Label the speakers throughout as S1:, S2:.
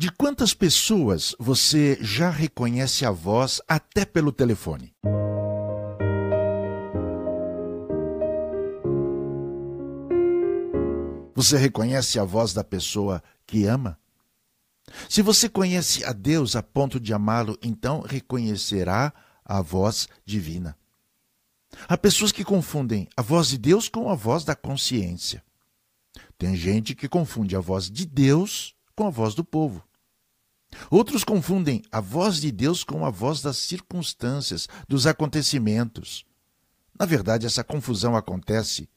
S1: De quantas pessoas você já reconhece a voz até pelo telefone? Você reconhece a voz da pessoa que ama? Se você conhece a Deus a ponto de amá-lo, então reconhecerá a voz divina. Há pessoas que confundem a voz de Deus com a voz da consciência. Tem gente que confunde a voz de Deus com a voz do povo. Outros confundem a voz de Deus com a voz das circunstâncias, dos acontecimentos. Na verdade, essa confusão acontece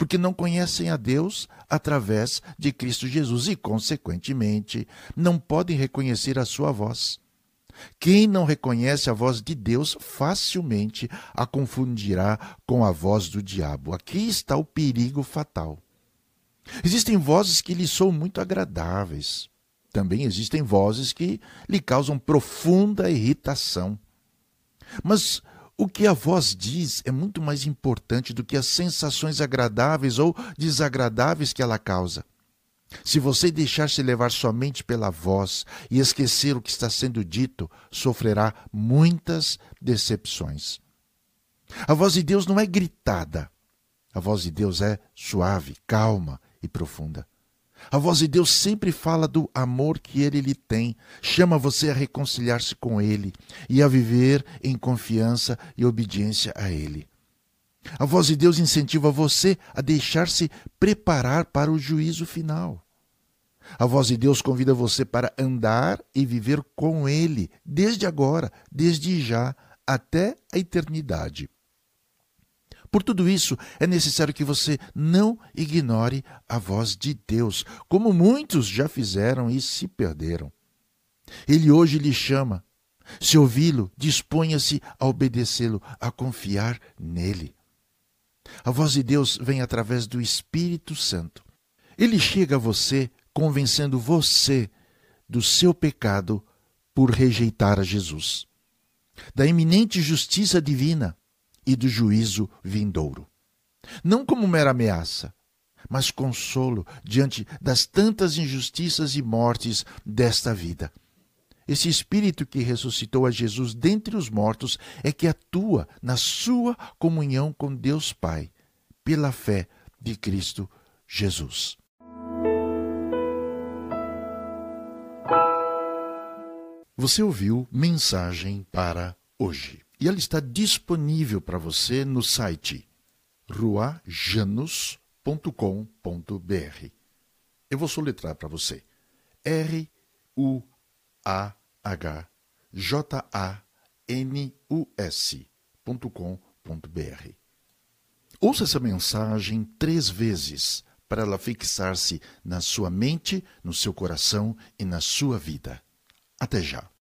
S1: porque não conhecem a Deus através de Cristo Jesus e, consequentemente, não podem reconhecer a sua voz. Quem não reconhece a voz de Deus facilmente a confundirá com a voz do diabo. Aqui está o perigo fatal. Existem vozes que lhe são muito agradáveis, também existem vozes que lhe causam profunda irritação. Mas o que a voz diz é muito mais importante do que as sensações agradáveis ou desagradáveis que ela causa. Se você deixar-se levar somente pela voz e esquecer o que está sendo dito, sofrerá muitas decepções. A voz de Deus não é gritada. A voz de Deus é suave, calma e profunda. A voz de Deus sempre fala do amor que ele lhe tem, chama você a reconciliar-se com ele e a viver em confiança e obediência a ele. A voz de Deus incentiva você a deixar-se preparar para o juízo final. A voz de Deus convida você para andar e viver com Ele, desde agora, desde já, até a eternidade. Por tudo isso, é necessário que você não ignore a voz de Deus, como muitos já fizeram e se perderam. Ele hoje lhe chama. Se ouvi-lo, disponha-se a obedecê-lo, a confiar nele. A voz de Deus vem através do Espírito Santo. Ele chega a você convencendo você do seu pecado por rejeitar a Jesus, da iminente justiça divina e do juízo vindouro. Não como mera ameaça, mas consolo diante das tantas injustiças e mortes desta vida. Esse Espírito que ressuscitou a Jesus dentre os mortos é que atua na sua comunhão com Deus Pai, pela fé de Cristo Jesus. Você ouviu Mensagem para hoje. E ela está disponível para você no site ruajanus.com.br. Eu vou soletrar para você. R-U-A-H-J-A-N-U-S.com.br. Ouça essa mensagem três vezes para ela fixar-se na sua mente, no seu coração e na sua vida. Até já.